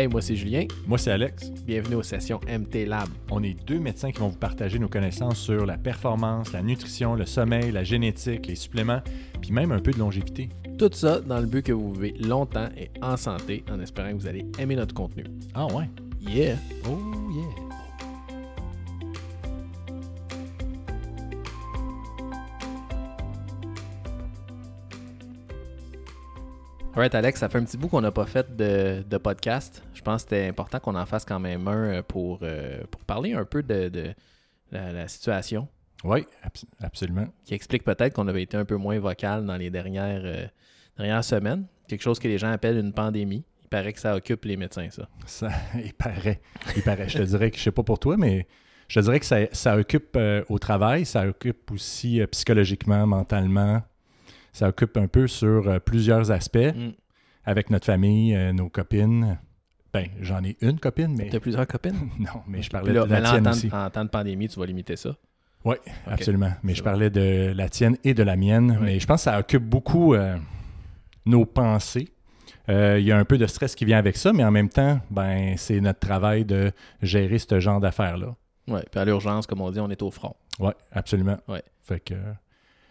Hey, moi c'est Julien. Moi, c'est Alex. Bienvenue aux sessions MT Lab. On est deux médecins qui vont vous partager nos connaissances sur la performance, la nutrition, le sommeil, la génétique, les suppléments, puis même un peu de longévité. Tout ça dans le but que vous vivez longtemps et en santé, en espérant que vous allez aimer notre contenu. Ah ouais? Yeah! Oh yeah! Alright, Alex, ça fait un petit bout qu'on n'a pas fait de, de podcast. Je pense que c'était important qu'on en fasse quand même un euh, pour, euh, pour parler un peu de, de la, la situation, Oui, abs- absolument. qui explique peut-être qu'on avait été un peu moins vocal dans les dernières, euh, dernières semaines. Quelque chose que les gens appellent une pandémie. Il paraît que ça occupe les médecins, ça. Ça, il paraît. Il paraît. Je te dirais que je sais pas pour toi, mais je te dirais que ça, ça occupe euh, au travail, ça occupe aussi psychologiquement, mentalement. Ça occupe un peu sur plusieurs aspects Mm. avec notre famille, nos copines. Ben, j'en ai une copine, mais T'as plusieurs copines? non, mais je parlais là, de la là, en, tienne temps, aussi. en temps de pandémie, tu vas limiter ça? Oui, absolument. Mais je parlais de la tienne et de la mienne. Oui. Mais je pense que ça occupe beaucoup euh, nos pensées. Euh, Il y a un peu de stress qui vient avec ça, mais en même temps, ben, c'est notre travail de gérer ce genre d'affaires-là. Ouais. Puis à l'urgence, comme on dit, on est au front. Oui, absolument. Ouais. Fait que,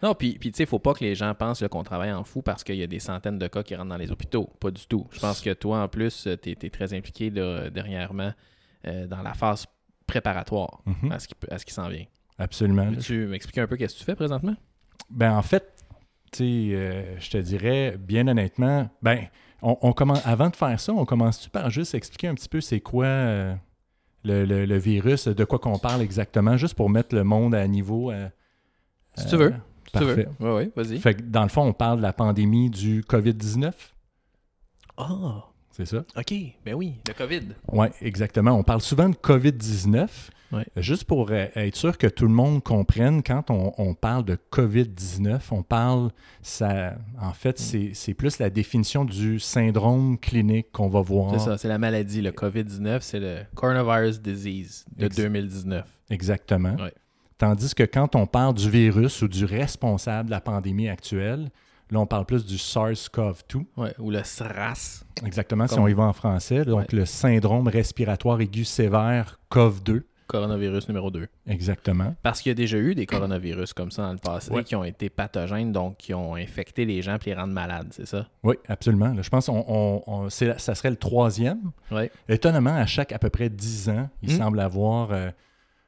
Non, puis, puis tu sais, faut pas que les gens pensent qu'on travaille en fou parce qu'il y a des centaines de cas qui rentrent dans les hôpitaux. Pas du tout. Je pense que toi, en plus, tu es, très impliqué là, dernièrement euh, dans la phase préparatoire mhm, à ce qui, peut- à ce qui s'en vient. absolument. Peux-tu m'expliquer un peu qu'est-ce que tu fais présentement? Ben, en fait, tu sais, euh, je te dirais, bien honnêtement, ben, on, on commence, avant de faire ça, on commence-tu par juste expliquer un petit peu c'est quoi euh, le, le- le virus, de quoi qu'on parle exactement, juste pour mettre le monde à niveau. euh, Si euh, tu veux. Parfait. Oui, oui, vas-y. Fait que dans le fond, on parle de la pandémie du COVID-19. Ah, C'est ça? OK. Ben oui, le COVID. Oui, exactement. On parle souvent de COVID-19. Ouais. Juste pour euh, être sûr que tout le monde comprenne, quand on, on parle de COVID-19, on parle, ça, en fait, Mm. c'est c'est plus la définition du syndrome clinique qu'on va voir. C'est ça, c'est la maladie. Le COVID-19, c'est le Coronavirus Disease de Ex- 2019. Exactement. Ouais. Tandis que quand on parle du virus ou du responsable de la pandémie actuelle, là, on parle plus du SARS-CoV-2. Ouais, ou le SRAS. Exactement, si on y va en français. Donc, le syndrome respiratoire aigu sévère COV-2. Coronavirus numéro 2. Exactement. Parce qu'il y a déjà eu des coronavirus comme ça dans le passé Ouais. qui ont été pathogènes, donc qui ont infecté les gens puis les rendre malades, c'est ça? Oui, absolument. Là, je pense qu'on on, on- c'est- ça serait le troisième. Étonnamment, à chaque à peu près 10 ans, il Mm. semble avoir euh,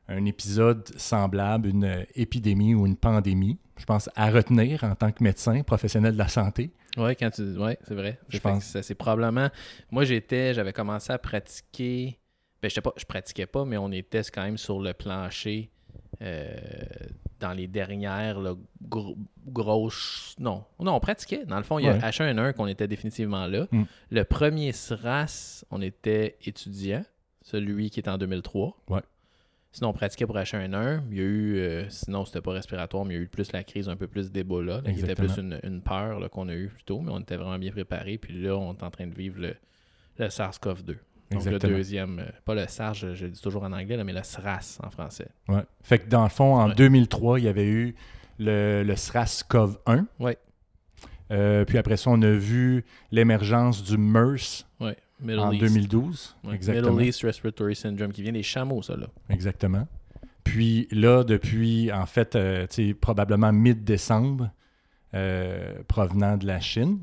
un épisode semblable, une épidémie ou une pandémie. Je pense à retenir en tant que médecin, professionnel de la santé. Oui, quand tu. Ouais, c'est vrai. Je pense. ça, C'est probablement. Moi, j'étais. J'avais commencé à pratiquer. Ben, pas, je pratiquais pas, mais on était quand même sur le plancher euh, dans les dernières là, gro- grosses. Non. Non, on pratiquait. Dans le fond, il y a Ouais. H1N1 qu'on était définitivement là. Mm. Le premier SRAS, on était étudiant, celui qui est en 2003. Ouais. Sinon, on pratiquait pour H1N1. Il y a eu, euh, sinon, c'était pas respiratoire, mais il y a eu plus la crise un peu plus d'Ebola, qui était plus une, une peur qu'on a eu plus tôt, mais on était vraiment bien préparés. Puis là, on est en train de vivre le, le SARS-CoV-2. Donc Exactement. le deuxième, euh, pas le SARS, je, je le dis toujours en anglais, là, mais le SRAS en français. Ouais. Fait que dans le fond, en Ouais. 2003, il y avait eu le, le SRAS-CoV-1. Ouais. Euh, puis après ça, on a vu l'émergence du MERS Ouais. Middle en East. 2012. Ouais. Exactement. Middle East Respiratory Syndrome, qui vient des chameaux, ça, là. Exactement. Puis là, depuis, en fait, euh, probablement mi-décembre, euh, provenant de la Chine.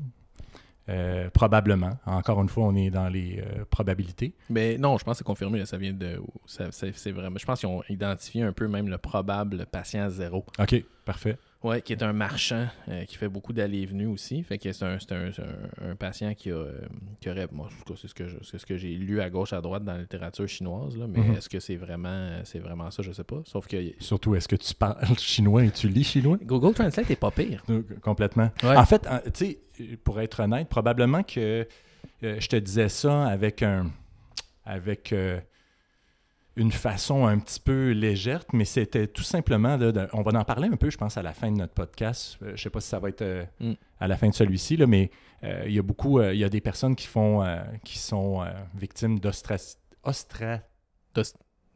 Euh, probablement. Encore une fois, on est dans les euh, probabilités. Mais non, je pense que c'est confirmé, là, ça vient de... ça- ça- c'est vraiment... Je pense qu'ils ont identifié un peu même le probable patient zéro. OK, parfait. Ouais, qui est un marchand euh, qui fait beaucoup d'allées et venues aussi. Fait que c'est un, un, un- un patient qui, a, euh, qui aurait. Moi, en tout cas, c'est ce que c'est ce que j'ai lu à gauche, à droite dans la littérature chinoise. Là, mais Mhm. est-ce que c'est vraiment, c'est vraiment ça? Je sais pas. Sauf que Surtout, est-ce que tu parles chinois et tu lis chinois? Google Translate est pas pire. Euh, Complètement. Ouais. En fait, tu sais, pour être honnête, probablement que euh, je te disais ça avec un avec euh, une façon un petit peu légère, mais c'était tout simplement, là, de- on va en parler un peu, je pense, à la fin de notre podcast. Euh, je sais pas si ça va être euh, Mm. à la fin de celui-ci, là, mais euh, il y a beaucoup, il y a des personnes qui font, qui sont victimes d'ostra... ostra-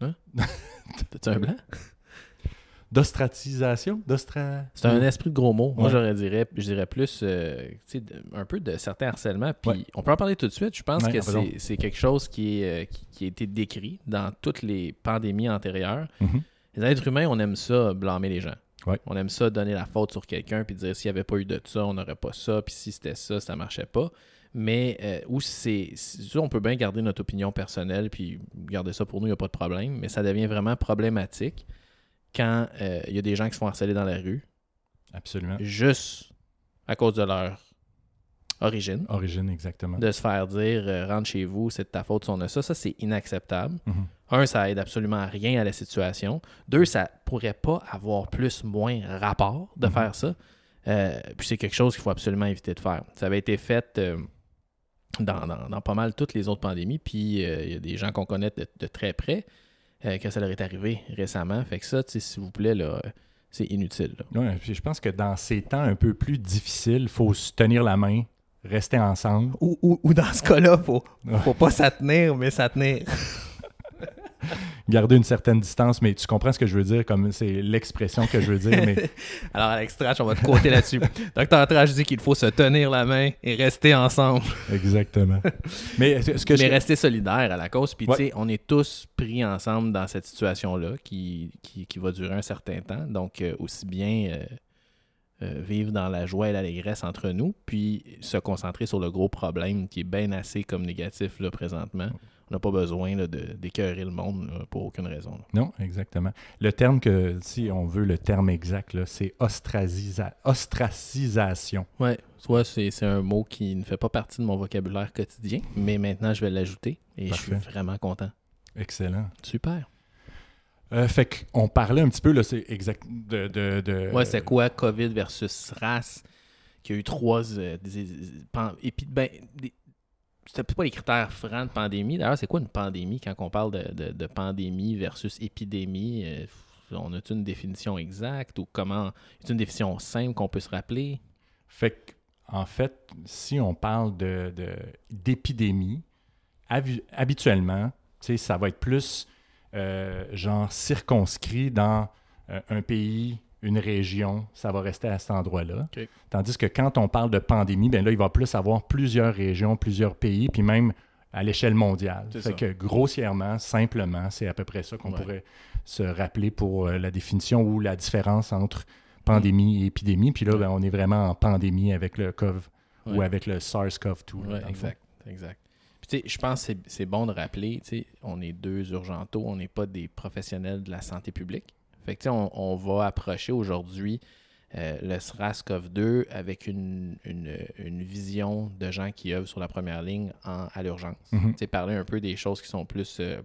hein? T'as-tu un blanc? D'ostratisation, d'ostra... C'est un esprit de gros mot. Moi, j'aurais dirais, je dirais plus euh, un peu de certains harcèlements. Puis Ouais. on peut en parler tout de suite. Je pense Ouais, que c'est c'est quelque chose qui, est, euh, qui, qui a été décrit dans toutes les pandémies antérieures. Mhm. Les êtres humains, on aime ça blâmer les gens. On aime ça donner la faute sur quelqu'un puis dire s'il n'y avait pas eu de ça, on n'aurait pas ça, puis si c'était ça, ça marchait pas. Mais euh, où c'est. on peut bien garder notre opinion personnelle puis garder ça pour nous, il n'y a pas de problème. Mais ça devient vraiment problématique quand euh, il y a des gens qui se font harceler dans la rue Absolument. juste à cause de leur origine. Origine, exactement. De se faire dire euh, rentre chez vous, c'est de ta faute si on a ça. Ça, c'est inacceptable. Mhm. Un, ça aide absolument à rien à la situation. Deux, ça pourrait pas avoir plus, moins rapport de Mhm. faire ça. Euh, puis c'est quelque chose qu'il faut absolument éviter de faire. Ça avait été fait dans, dans- dans pas mal toutes les autres pandémies. Puis il y a des gens qu'on connaît de, de très près euh, que ça leur est arrivé récemment. Fait que ça, s'il vous plaît, là, euh, c'est inutile. là. Ouais, puis je pense que dans ces temps un peu plus difficiles, il faut se tenir la main, rester ensemble. Ou, ou- ou dans ce cas-là, faut, faut pas s'attenir, mais s'attenir. garder une certaine distance, mais tu comprends ce que je veux dire, comme c'est l'expression que je veux dire, mais Alors, Alex Trash, on va te côté là-dessus. Docteur Trash dit qu'il faut se tenir la main et rester ensemble. exactement. Mais ce que mais je... rester solidaire à la cause. Puis, Ouais. tu sais, on est tous pris ensemble dans cette situation-là qui, qui, qui va durer un certain temps. Donc, euh, aussi bien euh, euh, vivre dans la joie et l'allégresse entre nous, puis se concentrer sur le gros problème qui est bien assez comme négatif là, présentement. On n'a pas besoin d'écœurer le monde là, pour aucune raison. là. Non, exactement. Le terme que, si on veut le terme exact, c'est ostracisa- ostracisation. Ouais, soit c'est un mot qui ne fait pas partie de mon vocabulaire quotidien, mais maintenant je vais l'ajouter et je suis vraiment content. Excellent. Super. Euh, fait qu'on parlait un petit peu, là, c'est exact, de... de, de- Ouais, c'est quoi COVID versus race? Qui a eu trois euh, des- ben, c'était pas les critères francs de pandémie. D'ailleurs, c'est quoi une pandémie quand on parle de, de- pandémie versus épidémie? Euh, on a une définition exacte ou comment? A une définition simple qu'on peut se rappeler? Fait que, en fait, si on parle de, d'épidémie, habi- habituellement, ça va être plus euh, genre circonscrit dans euh, un pays, une région, ça va rester à cet endroit-là. Tandis que quand on parle de pandémie, ben là, il va plus avoir plusieurs régions, plusieurs pays, puis même à l'échelle mondiale. C'est que grossièrement, simplement, c'est à peu près ça qu'on Ouais. pourrait se rappeler pour euh, la définition ou la différence entre pandémie et épidémie. Puis là, ben, on est vraiment en pandémie avec le COV ou Ouais. avec le SARS-CoV-2. là, Oui, dans le exact, exact. Puis, je pense que c'est- bon de rappeler, on est deux urgentaux, on n'est pas des professionnels de la santé publique. Fait que, on, on va approcher aujourd'hui euh, le SRAS-CoV-2 avec une, une, une vision de gens qui œuvrent sur la première ligne en- à l'urgence. sais, parler un peu des choses qui sont plus euh,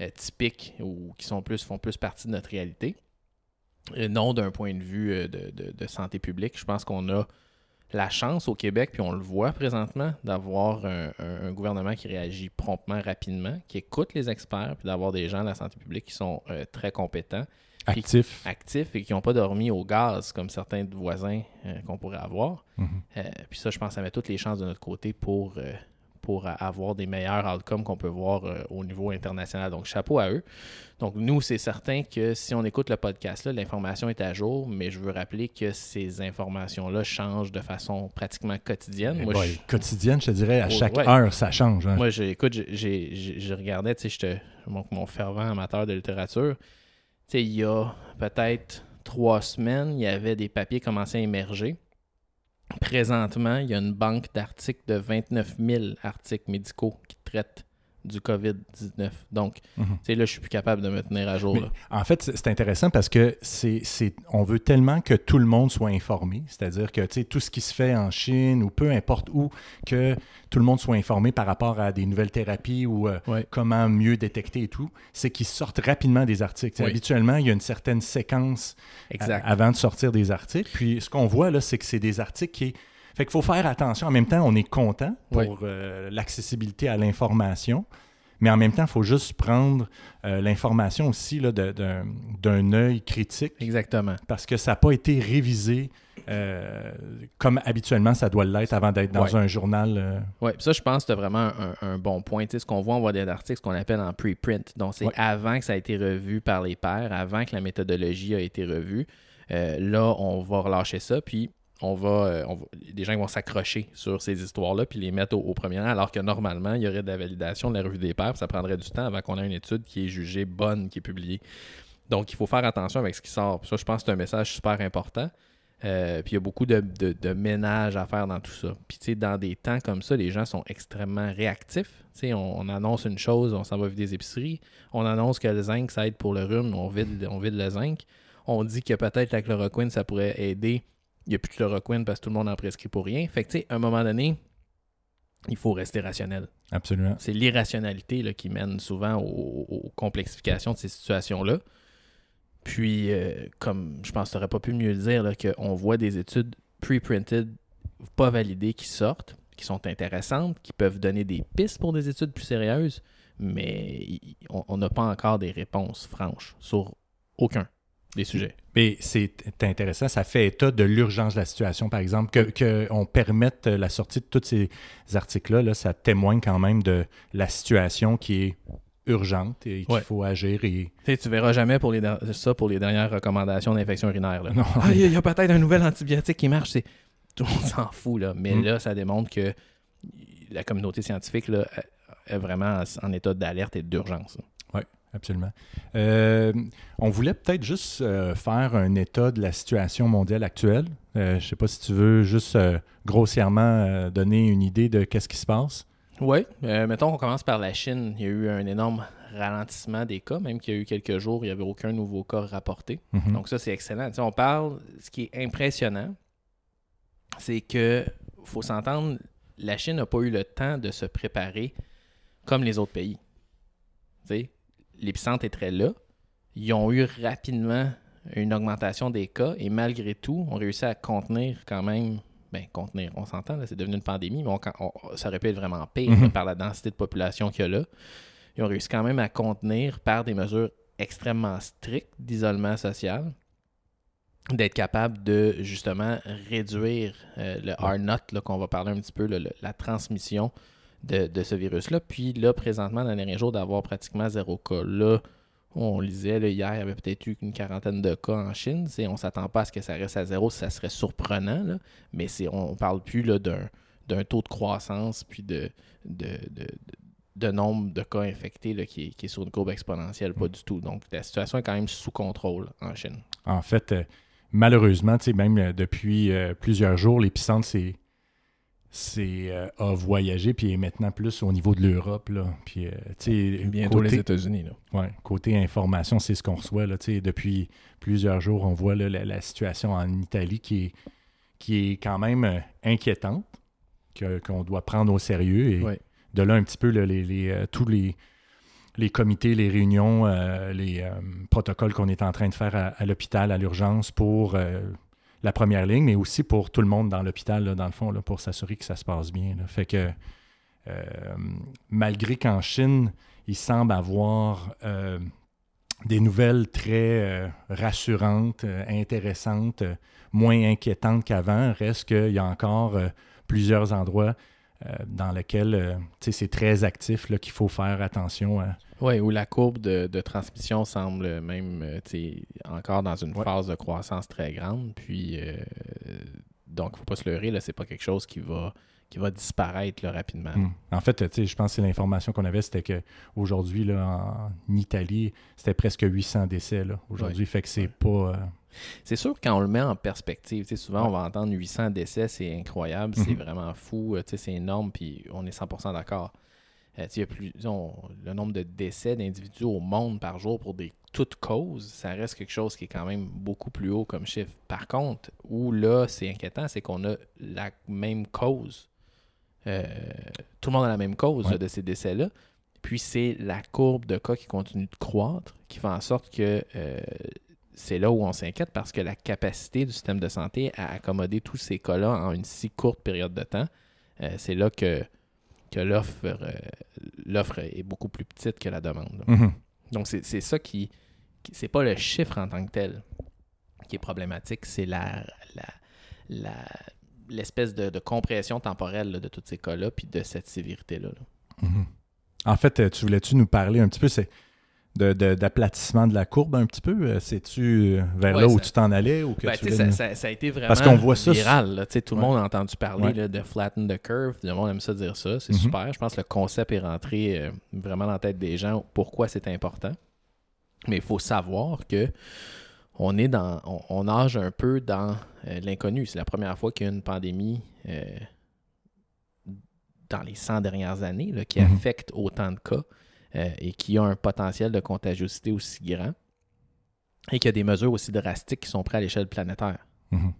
euh, typiques ou qui sont plus, font plus partie de notre réalité. Et non d'un point de vue euh, de, de- de santé publique. Je pense qu'on a la chance au Québec, puis on le voit présentement, d'avoir un, un- un gouvernement qui réagit promptement, rapidement, qui écoute les experts, puis d'avoir des gens de la santé publique qui sont euh, très compétents, Puis- Actif. actifs et qui n'ont pas dormi au gaz comme certains voisins euh, qu'on pourrait avoir. Mhm. Euh, puis ça, je pense ça met toutes les chances de notre côté pour, euh, pour avoir des meilleurs outcomes qu'on peut voir au niveau international. Donc, chapeau à eux. Donc, nous, c'est certain que si on écoute le podcast-là, l'information est à jour, mais je veux rappeler que ces informations-là changent de façon pratiquement quotidienne. Eh Moi, boy, je- quotidienne, je te dirais, à Oh, chaque ouais. heure, ça change. hein. moi, j'ai- écoute, j'ai- j'ai- j'ai- je regardais, tu sais, mon fervent amateur de littérature. Il y a peut-être trois semaines, il y avait des papiers commençaient à émerger. Présentement, il y a une banque d'articles de 29 000 articles médicaux qui traitent du COVID-19. Donc, Mhm. là, je suis plus capable de me tenir à jour. Mais là. en fait, c'est intéressant parce que c'est, on veut tellement que tout le monde soit informé, c'est-à-dire que tout ce qui se fait en Chine ou peu importe où, que tout le monde soit informé par rapport à des nouvelles thérapies ou euh, Ouais. comment mieux détecter et tout, c'est qu'ils sortent rapidement des articles. Oui. Habituellement, il y a une certaine séquence Exact. avant de sortir des articles. Puis ce qu'on voit là, c'est que c'est des articles qui... Fait qu'il faut faire attention. En même temps, on est content pour Oui. euh, l'accessibilité à l'information. Mais en même temps, il faut juste prendre euh, l'information aussi d'un œil critique Exactement. parce que ça n'a pas été révisé euh, comme habituellement ça doit l'être avant d'être dans Ouais. un journal. euh, Oui, ça, je pense que c'est vraiment un, un bon point. Tu sais, ce qu'on voit en voie d'articles, ce qu'on appelle en preprint. Donc, c'est Ouais. avant que ça a été revu par les pairs, avant que la méthodologie a été revue. Euh, là, on va relâcher ça, puis euh, on va- des gens vont s'accrocher sur ces histoires-là, puis les mettre au, premier rang, alors que normalement, il y aurait de la validation de la revue des pairs, ça prendrait du temps avant qu'on ait une étude qui est jugée bonne, qui est publiée. Donc, il faut faire attention avec ce qui sort. Ça, je pense que c'est un message super important. Euh, puis il y a beaucoup de, ménage à faire dans tout ça. Puis tu sais, dans des temps comme ça, les gens sont extrêmement réactifs. Tu sais, on, on annonce une chose, on s'en va vider des épiceries. On annonce que le zinc, ça aide pour le rhume, on vide, on vide le zinc. On dit que peut-être la chloroquine, ça pourrait aider. Il n'y a plus de chloroquine parce que tout le monde en prescrit pour rien. Fait que tu sais, à un moment donné, il faut rester rationnel. absolument. C'est l'irrationalité là, qui mène souvent aux, aux complexifications de ces situations-là. Puis, euh, comme je pense que tu n'aurais pas pu mieux le dire, là, qu'on voit des études pre-printed, pas validées, qui sortent, qui sont intéressantes, qui peuvent donner des pistes pour des études plus sérieuses, mais on n'a pas encore des réponses franches sur aucun des sujets. Mais c'est intéressant, ça fait état de l'urgence de la situation, par exemple, que qu'on permette la sortie de tous ces articles-là, là, ça témoigne quand même de la situation qui est urgente et qu'il Ouais. faut agir et Tu sais, tu verras jamais pour les ça pour les dernières recommandations d'infection urinaire. là. non, Ah, il y a- peut-être un nouvel antibiotique qui marche. C'est... Tout le monde s'en fout, là. Mais Mm. là, ça démontre que la communauté scientifique là, est vraiment en état d'alerte et d'urgence. Absolument. Euh, on voulait peut-être juste euh, faire un état de la situation mondiale actuelle. Euh, je ne sais pas si tu veux juste grossièrement donner une idée de qu'est-ce qui se passe. Oui. Mettons qu'on commence par la Chine. Il y a eu un énorme ralentissement des cas, même qu'il y a eu quelques jours, il n'y avait aucun nouveau cas rapporté. Mhm. Donc ça, c'est excellent. Tu sais, on parle, ce qui est impressionnant, c'est que faut s'entendre, la Chine n'a pas eu le temps de se préparer comme les autres pays. Tu sais, L'épicentre est très là. Ils ont eu rapidement une augmentation des cas et malgré tout, on réussi à contenir quand même. Ben, contenir, on s'entend, là, c'est devenu une pandémie, mais on- on- ça aurait pu être vraiment pire Mhm. par la densité de population qu'il y a là. Ils ont réussi quand même à contenir par des mesures extrêmement strictes d'isolement social, d'être capable de justement réduire euh, le R0 là, qu'on va parler un petit peu, là, le- la transmission de, ce virus-là. Puis là, présentement, dans les derniers jours, d'avoir pratiquement zéro cas. Là, on lisait, là, hier, il y avait peut-être eu une quarantaine de cas en Chine. On ne s'attend pas à ce que ça reste à zéro, ça serait surprenant, mais on ne parle plus d'un, taux de croissance puis de, nombre de cas infectés qui, est, qui est sur une courbe exponentielle, pas du tout. Donc la situation est quand même sous contrôle en Chine. En fait, euh, malheureusement, même euh, depuis euh, plusieurs jours, l'épicentre c'est, c'est, euh, a voyagé puis est maintenant plus au niveau de l'Europe. Là. Puis, euh, tu sais, Bientôt côté- les États-Unis. Là. Ouais, côté information, c'est ce qu'on reçoit. Là, depuis plusieurs jours, on voit là, la, la situation en Italie qui est, qui est quand même euh, inquiétante, que- qu'on doit prendre au sérieux. Et Ouais. de là, un petit peu, là, les, les, euh, tous les, les comités, les réunions, euh, les protocoles qu'on est en train de faire à, à l'hôpital, à l'urgence pour la première ligne, mais aussi pour tout le monde dans l'hôpital, dans le fond, pour s'assurer que ça se passe bien. Fait que, euh, malgré qu'en Chine, il semble avoir euh, des nouvelles très euh, rassurantes, intéressantes, moins inquiétantes qu'avant. Reste qu'il y a encore plusieurs endroits dans lesquels euh, tu sais, c'est très actif, là, qu'il faut faire attention à. Oui, où la courbe de, de transmission semble même euh, tu sais, encore dans une Ouais. phase de croissance très grande. Puis, euh, donc, il ne faut pas se leurrer, là, c'est pas quelque chose qui va, qui va disparaître là, rapidement. Hmm. En fait, tu sais, je pense que l'information qu'on avait, c'était qu'aujourd'hui, là, en Italie, c'était presque 800 décès. là, Aujourd'hui, fait que c'est Ouais. pas. euh, C'est sûr que quand on le met en perspective, tu sais, souvent on va entendre 800 décès, c'est incroyable, c'est Mhm. vraiment fou, euh, tu sais, c'est énorme, puis on est 100% d'accord. Euh, y a plus, le nombre de décès d'individus au monde par jour pour des toutes causes, ça reste quelque chose qui est quand même beaucoup plus haut comme chiffre. Par contre, où là c'est inquiétant, c'est qu'on a la même cause. Euh, tout le monde a la même cause Ouais. là, de ces décès-là. Puis c'est la courbe de cas qui continue de croître qui fait en sorte que euh, c'est là où on s'inquiète parce que la capacité du système de santé à accommoder tous ces cas-là en une si courte période de temps, euh, c'est là que, que l'offre euh, l'offre est beaucoup plus petite que la demande. mhm. Donc, c'est c'est ça qui. qui- c'est pas le chiffre en tant que tel qui est problématique, c'est la, la, l'espèce de, compression temporelle de tous ces cas-là, puis de cette sévérité-là. Mhm. En fait, euh, tu voulais-tu nous parler un petit peu, c'est d'aplatissement de, la courbe un petit peu? Euh, c'est-tu euh, vers là où tu t'en allais? Ou que ben, ça, ça, a été vraiment Parce qu'on voit ça viral. tout le monde a entendu parler de flatten the curve. Tout le monde aime ça dire ça. C'est mhm. super. Je pense que le concept est rentré vraiment dans la tête des gens. Pourquoi c'est important? Mais il faut savoir que on est dans, on, nage un peu dans euh, l'inconnu. C'est la première fois qu'il y a une pandémie euh, dans les 100 dernières années qui mhm. affecte autant de cas euh, et qui a un potentiel de contagiosité aussi grand et qui a des mesures aussi drastiques qui sont prises à l'échelle planétaire. Mhm.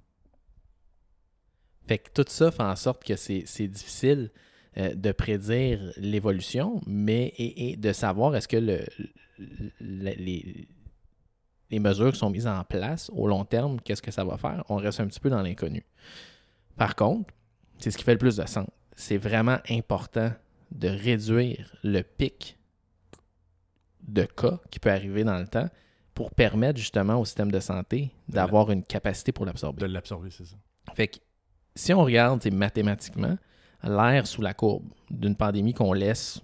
Fait que tout ça fait en sorte que c'est difficile de prédire l'évolution, mais et, de savoir est-ce que le, les, les mesures qui sont mises en place au long terme, qu'est-ce que ça va faire? On reste un petit peu dans l'inconnu. Par contre, c'est ce qui fait le plus de sens. C'est vraiment important de réduire le pic de cas qui peut arriver dans le temps pour permettre justement au système de santé d'avoir une capacité pour l'absorber. De l'absorber, c'est ça. Fait que si on regarde mathématiquement, l'air sous la courbe d'une pandémie qu'on laisse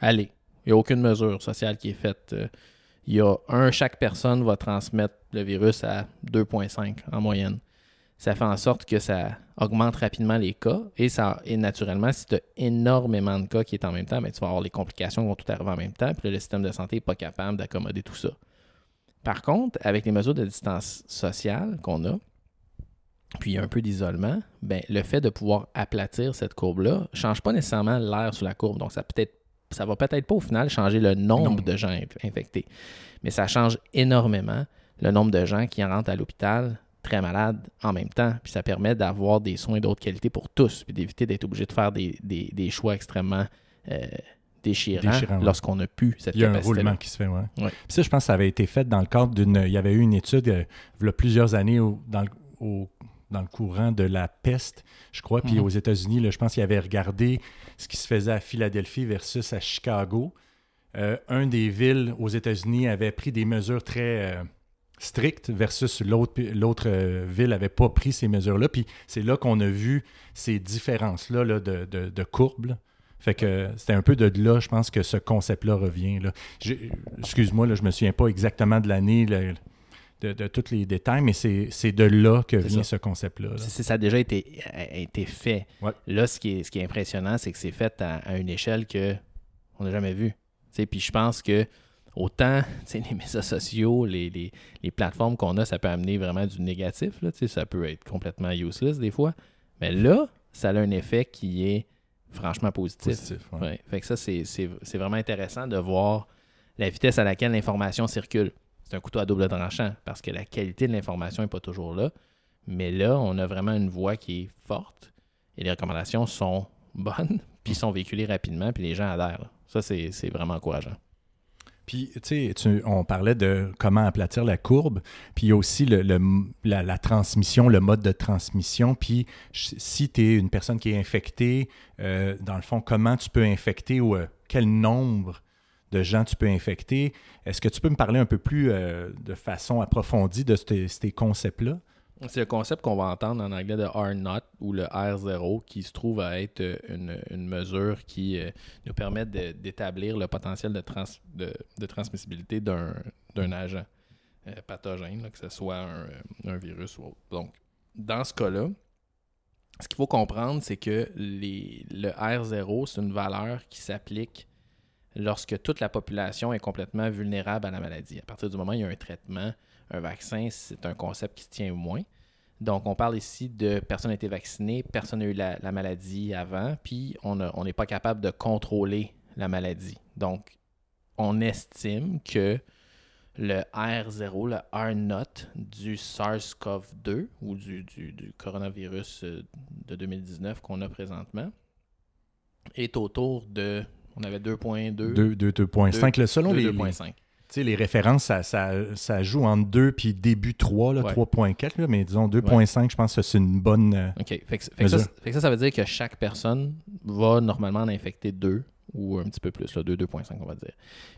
aller, il n'y a aucune mesure sociale qui est faite. Euh, il y a un, chaque personne va transmettre le virus à 2,5 en moyenne. Ça fait en sorte que ça augmente rapidement les cas et ça et naturellement, si tu as énormément de cas qui est en même temps, ben, tu vas avoir les complications qui vont tout arriver en même temps, puis le système de santé n'est pas capable d'accommoder tout ça. Par contre, avec les mesures de distance sociale qu'on a, puis un peu d'isolement, ben, le fait de pouvoir aplatir cette courbe-là ne change pas nécessairement l'air sous la courbe. Donc, ça peut-être ça va peut-être pas au final changer le nombre de gens infectés, mais ça change énormément le nombre de gens qui rentrent à l'hôpital très malades en même temps. Puis ça permet d'avoir des soins d'autre qualité pour tous, puis d'éviter d'être obligé de faire des, choix extrêmement euh, déchirants, lorsqu'on a pu cette Il y a un roulement qui se fait, oui. Ouais. Puis ça, je pense que ça avait été fait dans le cadre d'une... Il y avait eu une étude euh, il y a plusieurs années dans le, au dans le courant de la peste, je crois. Puis mhm. aux États-Unis, je pense qu'il avait regardé ce qui se faisait à Philadelphie versus à Chicago. Euh, un des villes aux États-Unis avait pris des mesures très strictes versus l'autre euh, ville n'avait pas pris ces mesures-là. Puis c'est là qu'on a vu ces différences-là de, de, de courbes. Fait que c'était un peu de là, je pense, que ce concept-là revient. Excuse-moi, je me souviens pas exactement de l'année de, tous les détails, mais c'est de là que vient ce concept-là. Ça a déjà été, été fait. Là, ce qui est, ce qui est impressionnant, c'est que c'est fait à, une échelle qu'on n'a jamais vue. Puis je pense que autant les médias sociaux, les, plateformes qu'on a, ça peut amener vraiment du négatif. Là, ça peut être complètement useless des fois. Mais là, ça a un effet qui est franchement positif. positif Fait que ça, c'est vraiment intéressant de voir la vitesse à laquelle l'information circule c'est un couteau à double tranchant parce que la qualité de l'information n'est pas toujours là. Mais là, on a vraiment une voix qui est forte et les recommandations sont bonnes, puis sont véhiculées rapidement, puis les gens adhèrent. Ça, c'est vraiment encourageant. Puis, tu sais, on parlait de comment aplatir la courbe, puis aussi le, la, transmission, le mode de transmission. Puis, si tu es une personne qui est infectée, euh, dans le fond, comment tu peux infecter ou euh, quel nombre de gens tu peux infecter? Est-ce que tu peux me parler un peu plus euh, de façon approfondie de ces, concepts-là? C'est le concept qu'on va entendre en anglais de R0 ou le R0 qui se trouve à être une, mesure qui euh, nous permet d'établir le potentiel de, transmissibilité d'un agent euh, pathogène, que ce soit un, virus ou autre. Donc, dans ce cas-là, ce qu'il faut comprendre, c'est que les, le R0, c'est une valeur qui s'applique lorsque toute la population est complètement vulnérable à la maladie. À partir du moment où il y a un traitement, un vaccin, c'est un concept qui se tient moins. Donc, on parle ici de personnes été vaccinées, personne n'a eu la, maladie avant, puis on n'est pas capable de contrôler la maladie. Donc, on estime que le R0, le R0 du SARS-CoV-2 ou du, du, coronavirus euh, de 2019 qu'on a présentement est autour de on avait 2.2. 2.5. Selon les, les, les références, ça, ça, ça, joue entre 2 puis début 3, 3.4, mais disons 2.5, je pense que c'est une bonne. Euh, OK. Fait que, ça, ça, ça, veut dire que chaque personne va normalement en infecter 2 ou un petit peu plus, 2, 2.5, on va dire.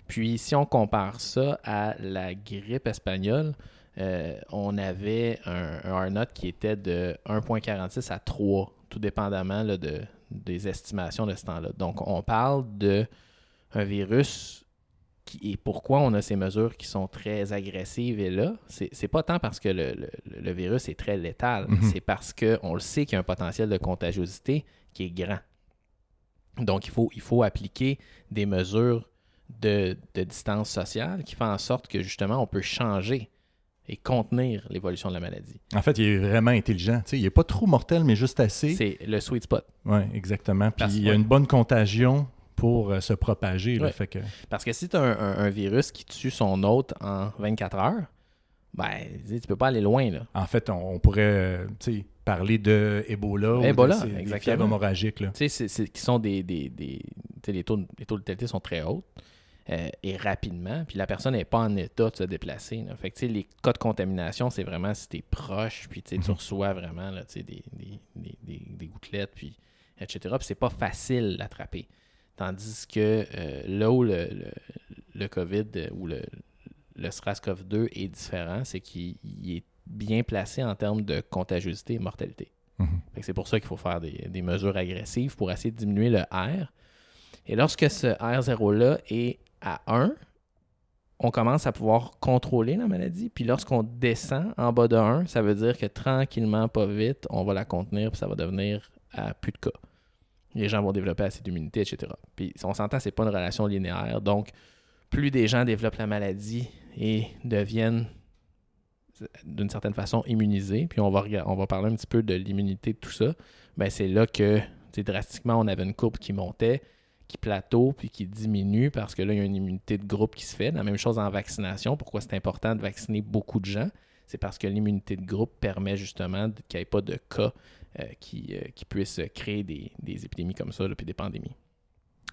Puis si on compare ça à la grippe espagnole, euh, on avait un, un R0 qui était de 1.46 à 3, tout dépendamment là, de, des estimations de ce temps-là. Donc, on parle de un virus et pourquoi on a ces mesures qui sont très agressives et là, c'est pas tant parce que le, le- le virus est très létal, Mhm. c'est parce qu'on le sait qu'il y a un potentiel de contagiosité qui est grand. Donc, il faut, il faut appliquer des mesures de, de distance sociale qui font en sorte que justement, on peut changer et contenir l'évolution de la maladie. En fait, il est vraiment intelligent. Il n'est pas trop mortel, mais juste assez. C'est le sweet spot. Oui, exactement. Puis Parce- il y a ouais. une bonne contagion pour euh, se propager. là. Ouais. Fait que, Parce que si tu as un, un- un virus qui tue son hôte en 24 heures, ben, tu peux pas aller loin. Là. en fait, on, on pourrait euh, parler de Ebola, ou de ces- des exactement. fièvres hémorragiques. Là. Tu sais, c'est- c'est- qui sont des. des, des les, taux, de- les taux de létalité sont très hauts euh, et rapidement. Puis la personne n'est pas en état de se déplacer. là. Fait que les cas de contamination, c'est vraiment si tu es proche, puis tu Mhm. reçois vraiment là, des, des, des, des- des gouttelettes, puis etc. Puis c'est pas facile d'attraper. Tandis que euh, là où le, le, le COVID euh, ou le, le SRAS-CoV-2 est différent, c'est qu'il il est bien placé en termes de contagiosité et mortalité. Mhm. C'est pour ça qu'il faut faire des, des mesures agressives pour essayer de diminuer le R. Et lorsque ce R0-là est à 1, on commence à pouvoir contrôler la maladie. Puis lorsqu'on descend en bas de 1, ça veut dire que tranquillement, pas vite, on va la contenir, puis ça va devenir à plus de cas. Les gens vont développer assez d'immunité, etc. Puis on s'entend, c'est pas une relation linéaire. Donc, plus des gens développent la maladie et deviennent d'une certaine façon immunisés, puis on va, on va parler un petit peu de l'immunité de tout ça, ben c'est là que drastiquement on avait une courbe qui montait, qui plateau, puis qui diminue parce que là il y a une immunité de groupe qui se fait. La même chose en vaccination. Pourquoi c'est important de vacciner beaucoup de gens? C'est parce que l'immunité de groupe permet justement qu'il n'y ait pas de cas qui, euh, qui puissent créer des, des épidémies comme ça, puis des pandémies.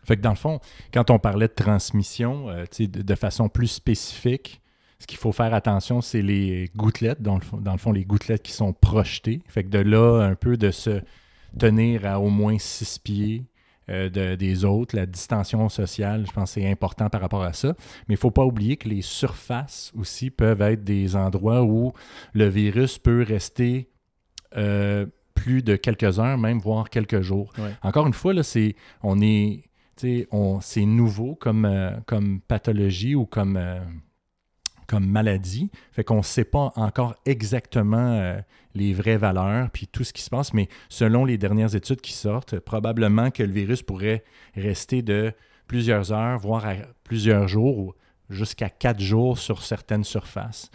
Fait que dans le fond, quand on parlait de transmission, euh, de, de façon plus spécifique, ce qu'il faut faire attention, c'est les gouttelettes, dans le, fond, dans le fond, les gouttelettes qui sont projetées. Fait que de là, un peu de se tenir à au moins six pieds euh, de- des autres, la distension sociale, je pense c'est important par rapport à ça. Mais il ne faut pas oublier que les surfaces aussi peuvent être des endroits où le virus peut rester euh, plus de quelques heures, même voire quelques jours. Ouais. Encore une fois, là, c'est, on est, c'est nouveau comme, euh, comme pathologie ou comme, euh, comme maladie. Fait qu'on ne sait pas encore exactement euh, les vraies valeurs puis tout ce qui se passe, mais selon les dernières études qui sortent, probablement que le virus pourrait rester de plusieurs heures, voire à plusieurs jours, ou jusqu'à quatre jours sur certaines surfaces.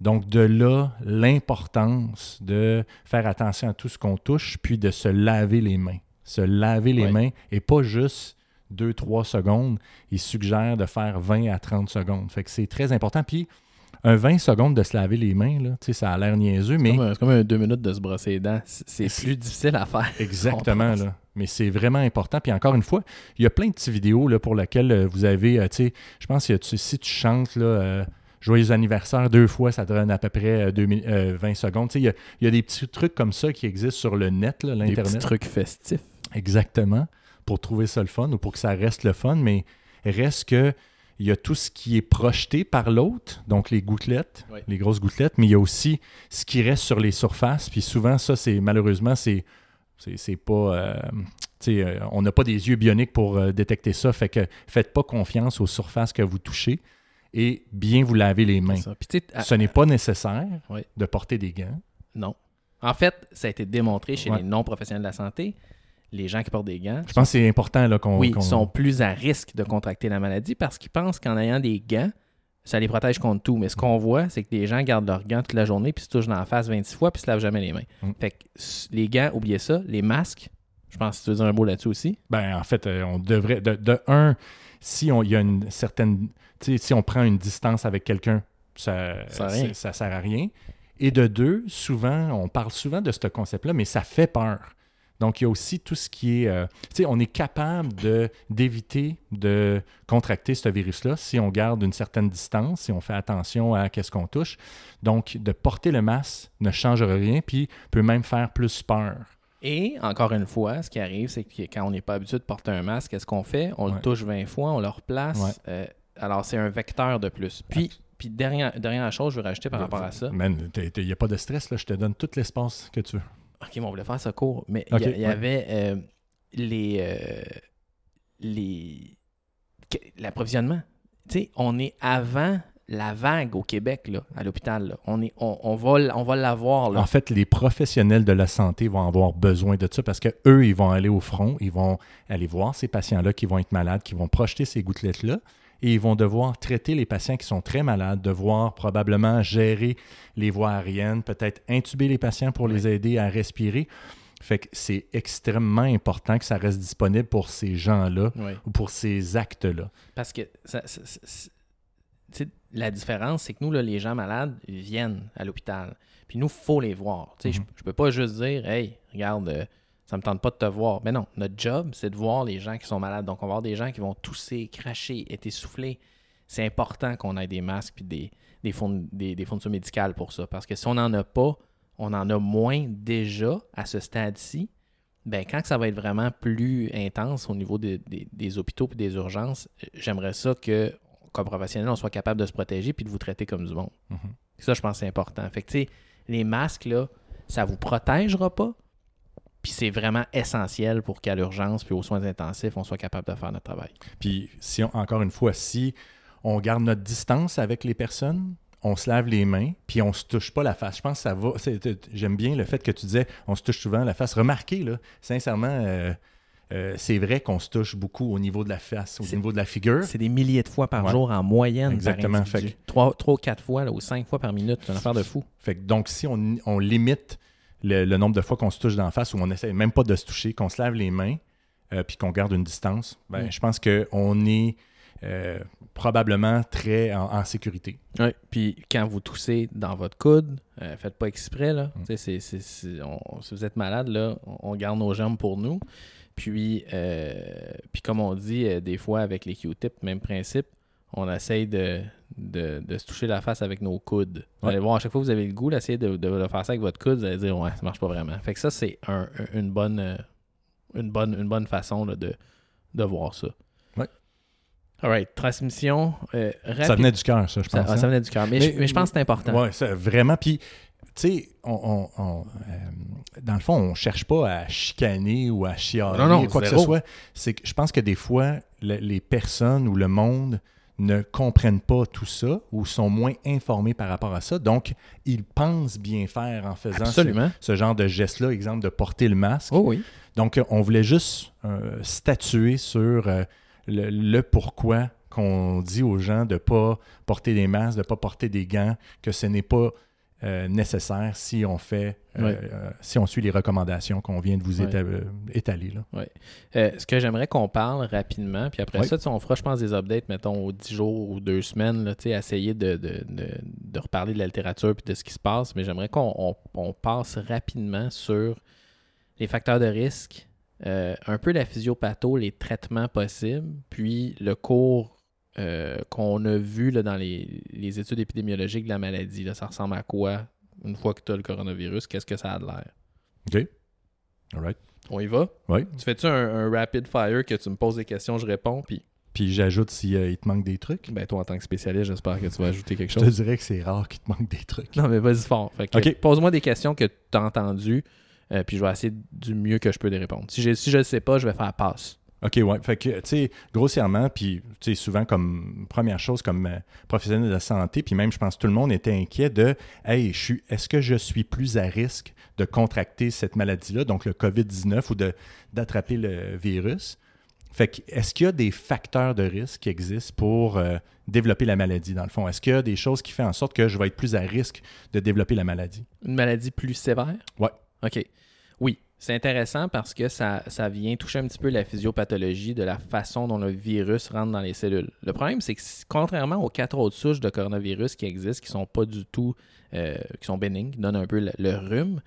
Donc, de là, l'importance de faire attention à tout ce qu'on touche, puis de se laver les mains. Se laver les mains et pas juste 2-3 secondes. Il suggère de faire 20 à 30 secondes. Fait que c'est très important. Puis, un 20 secondes de se laver les mains, là, ça a l'air niaiseux, mais C'est comme un- C'est comme un deux minutes de se brosser les dents. C'est plus difficile à faire. Exactement, là. Mais c'est vraiment important. Puis encore une fois, il y a plein de petites vidéos là, pour lesquelles euh, vous avez, euh, tu sais, je pense que si tu chantes là, euh, Joyeux anniversaire deux fois, ça te donne à peu près euh, deux mi- euh, 20 secondes. Il y y a des petits trucs comme ça qui existent sur le net, là, Des petits l'Internet. trucs festifs. Exactement. Pour trouver ça le fun ou pour que ça reste le fun, mais reste que il y a tout ce qui est projeté par l'autre, donc les gouttelettes, Oui. les grosses gouttelettes, mais il y a aussi ce qui reste sur les surfaces. Puis souvent, ça, c'est malheureusement, c'est pas. euh, euh, on n'a pas des yeux bioniques pour euh, détecter ça. Fait que faites pas confiance aux surfaces que vous touchez et bien vous laver les mains. Puis, à- Ce n'est pas nécessaire Oui. de porter des gants. Non. En fait, ça a été démontré chez Ouais. les non-professionnels de la santé. Les gens qui portent des gants Je pense que c'est important qu'on. oui, qu'on- sont plus à risque de contracter la maladie parce qu'ils pensent qu'en ayant des gants, ça les protège contre tout. Mais ce qu'on voit, c'est que les gens gardent leurs gants toute la journée puis se touchent dans la face 26 fois puis se lavent jamais les mains. Mm. Fait que les gants, oubliez ça. Les masques, je pense que tu veux dire un mot là-dessus aussi. Ben, en fait, euh, on devrait. De, de un, si on, y a une certaine. Si on prend une distance avec quelqu'un, ça, Ça sert à rien. c'est- ça sert à rien. Et de deux, souvent, on parle souvent de ce concept-là, mais ça fait peur. Donc, il y a aussi tout ce qui est. euh, tu sais, on est capable de, d'éviter de contracter ce virus-là si on garde une certaine distance, si on fait attention à qu'est-ce qu'on touche. Donc, de porter le masque ne change rien, puis peut même faire plus peur. Et encore une fois, ce qui arrive, c'est que quand on n'est pas habitué de porter un masque, qu'est-ce qu'on fait? On Ouais. le touche 20 fois, on le replace. Ouais. Euh, alors, c'est un vecteur de plus. Puis, Puis dernière, dernière chose, je veux rajouter par rapport à ça. Man, il n'y a pas de stress, là. Je te donne tout l'espace que tu veux. OK, mais on voulait faire ça court. Mais il y ouais. avait euh, les. euh, les L'approvisionnement. Tu sais, on est avant la vague au Québec, là, à l'hôpital. On, est, on, on va, on va l'avoir. En fait, les professionnels de la santé vont avoir besoin de ça parce que eux, ils vont aller au front, ils vont aller voir ces patients-là qui vont être malades, qui vont projeter ces gouttelettes-là, et ils vont devoir traiter les patients qui sont très malades, devoir probablement gérer les voies aériennes, peut-être intuber les patients pour les aider à respirer. Fait que c'est extrêmement important que ça reste disponible pour ces gens-là Oui. ou pour ces actes-là. Parce que ça- la différence, c'est que nous, là, les gens malades viennent à l'hôpital. Puis nous, il faut les voir. Tu sais, Je Mhm. Je peux pas juste dire Hey, regarde, euh, ça me tente pas de te voir. Mais non, notre job, c'est de voir les gens qui sont malades. Donc, on va avoir des gens qui vont tousser, cracher, être essoufflés. C'est important qu'on ait des masques puis des, des, des, des fournitures médicales pour ça. Parce que si on n'en a pas, on en a moins déjà à ce stade-ci. Ben, quand ça va être vraiment plus intense au niveau des- hôpitaux et des urgences, j'aimerais ça que, comme professionnel, on soit capable de se protéger puis de vous traiter comme du monde. Mhm. Ça, je pense que c'est important. Fait que, tu sais, les masques, là, ça vous protégera pas. Puis c'est vraiment essentiel pour qu'à l'urgence puis aux soins intensifs, on soit capable de faire notre travail. Puis, si on- encore une fois, si on garde notre distance avec les personnes, on se lave les mains, puis on se touche pas la face. Je pense que ça va. J'aime bien le fait que tu disais, on se touche souvent la face. Remarquez, là, sincèrement, euh, euh, c'est vrai qu'on se touche beaucoup au niveau de la face, au niveau de la figure. C'est des milliers de fois par Ouais. jour en moyenne. Exactement. Par individu. Trois, trois ou quatre fois là, ou cinq fois par minute. C'est une affaire de fou. Fait que donc, si on, on limite le, le nombre de fois qu'on se touche d'en face ou on essaie même pas de se toucher, qu'on se lave les mains, euh, puis qu'on garde une distance, ben, Mm. je pense qu'on est euh, probablement très en, en sécurité. Oui. Puis quand vous toussez dans votre coude, euh, faites pas exprès. Là. Mm. On- si vous êtes malade, là, on garde nos jambes pour nous. Puis, euh, puis comme on dit euh, des fois avec les Q-tips, même principe, on essaye de, de, de se toucher la face avec nos coudes. Vous allez voir, à chaque fois que vous avez le goût, d'essayer de, de, de faire ça avec votre coude, vous allez dire ouais, ça marche pas vraiment. Fait que ça, c'est un- un- une, bonne, euh, une, bonne, une bonne façon là, de, de voir ça. Ouais. All right, transmission. euh, Ça venait du cœur, ça, je pense. ah, hein? ça venait du cœur. Mais, Mais- je, mais je pense que c'est important. Oui, vraiment. Puis, tu sais, on, on- on, euh, dans le fond, on cherche pas à chicaner ou à chialer Non, non, quoi que ce soit. C'est que je pense que des fois, le- les personnes ou le monde ne comprennent pas tout ça ou sont moins informés par rapport à ça. Donc, ils pensent bien faire en faisant ce, genre de geste-là, exemple de porter le masque. Oh oui. Donc, euh, on voulait juste euh, statuer sur euh, le, le pourquoi qu'on dit aux gens de ne pas porter des masques, de ne pas porter des gants, que ce n'est pas euh, nécessaire si on fait, euh, Ouais. euh, si on suit les recommandations qu'on vient de vous éta- euh, étaler. Là. Ce que j'aimerais qu'on parle rapidement, puis après ça, on fera, je pense, des updates, mettons, aux 10 jours ou deux semaines, là, essayer de, de, de, de reparler de la littérature puis de ce qui se passe, mais j'aimerais qu'on on, on passe rapidement sur les facteurs de risque, un peu la physiopatho, les traitements possibles, puis le cours euh, qu'on a vu là, dans les, les études épidémiologiques de la maladie. Là, ça ressemble à quoi une fois que tu as le coronavirus? Qu'est-ce que ça a de l'air? OK? All right. On y va? Oui. Tu fais-tu un, un rapid fire que tu me poses des questions, je réponds, puis Puis j'ajoute s'il te manque des trucs? ben toi en tant que spécialiste, j'espère que tu vas ajouter quelque Je te chose. dirais que c'est rare qu'il te manque des trucs. Non, mais vas-y fort. Fait que, Ok. Pose-moi des questions que tu as entendues, euh, puis je vais essayer du mieux que je peux de répondre. Si, si je ne sais pas, je vais faire passe. OK, ouais. Fait que, tu sais, grossièrement, puis, tu sais, souvent, comme première chose, comme euh, professionnel de la santé, puis même, je pense que tout le monde était inquiet de Hey, je suis, est-ce que je suis plus à risque de contracter cette maladie-là, donc le COVID-19, ou de, d'attraper le virus? Fait que, est-ce qu'il y a des facteurs de risque qui existent pour euh, développer la maladie, dans le fond? Est-ce qu'il y a des choses qui font en sorte que je vais être plus à risque de développer la maladie? Une maladie plus sévère? Ouais. OK. Oui. C'est intéressant parce que ça, ça vient toucher un petit peu la physiopathologie de la façon dont le virus rentre dans les cellules. Le problème, c'est que contrairement aux quatre autres souches de coronavirus qui existent, qui sont pas du tout, euh, qui sont bénignes, qui donnent un peu le, rhume,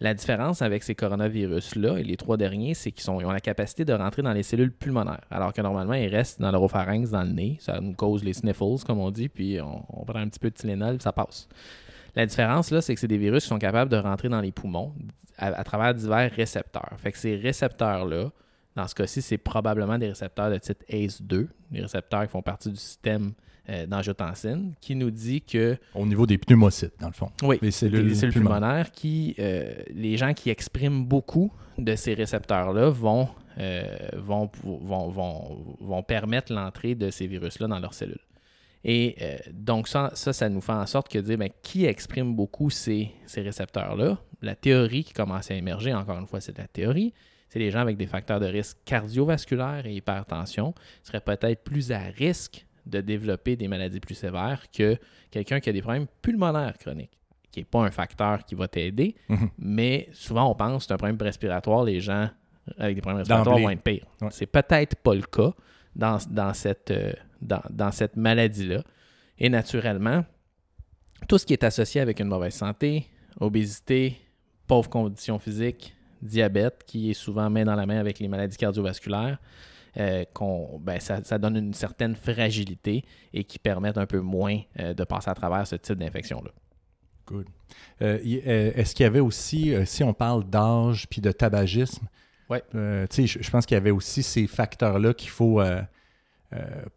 la différence avec ces coronavirus-là et les trois derniers, c'est qu'ils ont la capacité de rentrer dans les cellules pulmonaires, alors que normalement, ils restent dans l'oropharynx, dans le nez. Ça nous cause les sniffles, comme on dit, puis on, on prend un petit peu de Tylenol, ça passe. La différence, là, c'est que c'est des virus qui sont capables de rentrer dans les poumons à, à travers divers récepteurs. Fait que ces récepteurs-là Dans ce cas-ci, c'est probablement des récepteurs de type ACE2, des récepteurs qui font partie du système euh, d'angiotensine, qui nous dit que... Au niveau des pneumocytes, dans le fond. Oui, les cellules, les cellules pulmonaires, qui, euh, les gens qui expriment beaucoup de ces récepteurs-là vont, euh, vont, vont, vont, vont, permettre l'entrée de ces virus-là dans leurs cellules. Et euh, donc, ça, ça, ça, nous fait en sorte que dire ben, qui exprime beaucoup ces, ces récepteurs-là? La théorie qui commence à émerger, encore une fois, c'est la théorie. C'est les gens avec des facteurs de risque cardiovasculaires et hypertension seraient peut-être plus à risque de développer des maladies plus sévères que quelqu'un qui a des problèmes pulmonaires chroniques, qui n'est pas un facteur qui va t'aider, Mhm. mais souvent on pense que c'est un problème respiratoire, les gens avec des problèmes respiratoires vont être pires. Ouais. C'est peut-être pas le cas dans, dans cette, euh, dans, dans cette maladie-là. Et naturellement, tout ce qui est associé avec une mauvaise santé, obésité, pauvre condition physique, diabète, qui est souvent main dans la main avec les maladies cardiovasculaires, euh, ben, ça, ça donne une certaine fragilité et qui permettent un peu moins euh, de passer à travers ce type d'infection-là. Good. Euh, Est-ce qu'il y avait aussi, si on parle d'âge puis de tabagisme, Ouais. je, pense qu'il y avait aussi ces facteurs-là qu'il faut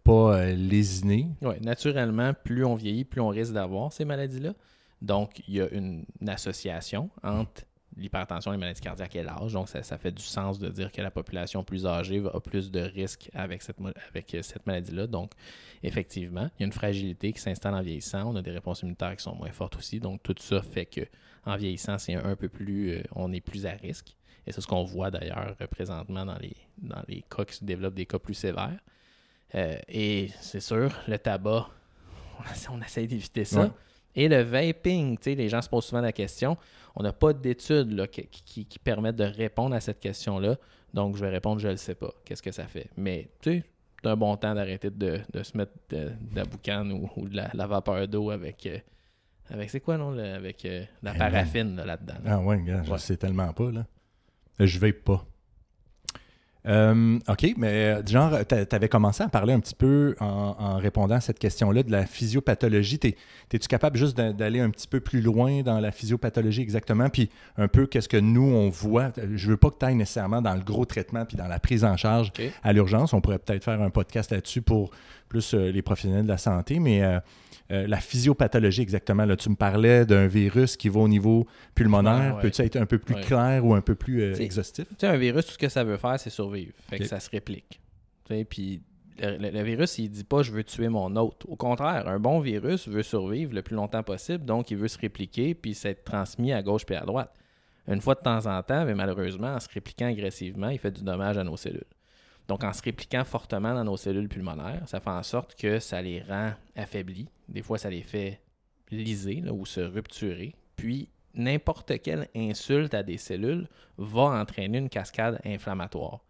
pas euh, lésiner. Oui, naturellement, plus on vieillit, plus on risque d'avoir ces maladies-là. Donc, il y a une, association entre l'hypertension les maladies cardiaques et l'âge. Donc, ça, fait du sens de dire que la population plus âgée a plus de risques avec euh, cette maladie-là. Donc, effectivement, il y a une fragilité qui s'installe en vieillissant. On a des réponses immunitaires qui sont moins fortes aussi. Donc, tout ça fait que en vieillissant, c'est un, peu plus, euh, on est plus à risque. Et c'est ce qu'on voit d'ailleurs euh, présentement dans les cas qui se développent des cas plus sévères. Euh, et c'est sûr, le tabac, on essaie, d'éviter ça. Ouais. Et le vaping, tu sais, les gens se posent souvent la question. On n'a pas d'études qui, qui- qui permettent de répondre à cette question-là. Donc, je vais répondre, je ne le sais pas. Qu'est-ce que ça fait? Mais, tu sais, c'est un bon temps d'arrêter de, de se mettre de, de la boucane ou, ou de la, la vapeur d'eau avec, euh, avec c'est quoi, non? le- avec euh, la Ben, paraffine là, là-dedans. là. Ah ouais, gars, je Ouais. sais tellement pas, là. Je vais pas. Euh, OK, mais euh, genre, tu avais commencé à parler un petit peu en, en répondant à cette question-là de la physiopathologie. Es-tu capable juste d'a- d'aller un petit peu plus loin dans la physiopathologie exactement, puis un peu qu'est-ce que nous, on voit? Je veux pas que tu ailles nécessairement dans le gros traitement puis dans la prise en charge à l'urgence. On pourrait peut-être faire un podcast là-dessus pour plus euh, les professionnels de la santé, mais euh, euh, la physiopathologie exactement. Là, tu me parlais d'un virus qui va au niveau pulmonaire. Ouais. Peux-tu être un peu plus Ouais. clair ou un peu plus euh, C'est- exhaustif? Tu sais, un virus, tout ce que ça veut faire, c'est survivre. Fait que ça se réplique. Puis le, le- le virus, il dit pas je veux tuer mon hôte. Au contraire, un bon virus veut survivre le plus longtemps possible, donc il veut se répliquer puis s'être transmis à gauche puis à droite. Une fois de temps en temps, mais malheureusement, en se répliquant agressivement, il fait du dommage à nos cellules. Donc, en se répliquant fortement dans nos cellules pulmonaires, ça fait en sorte que ça les rend affaiblis. Des fois, ça les fait liser ou se rupturer. Puis, n'importe quelle insulte à des cellules va entraîner une cascade inflammatoire.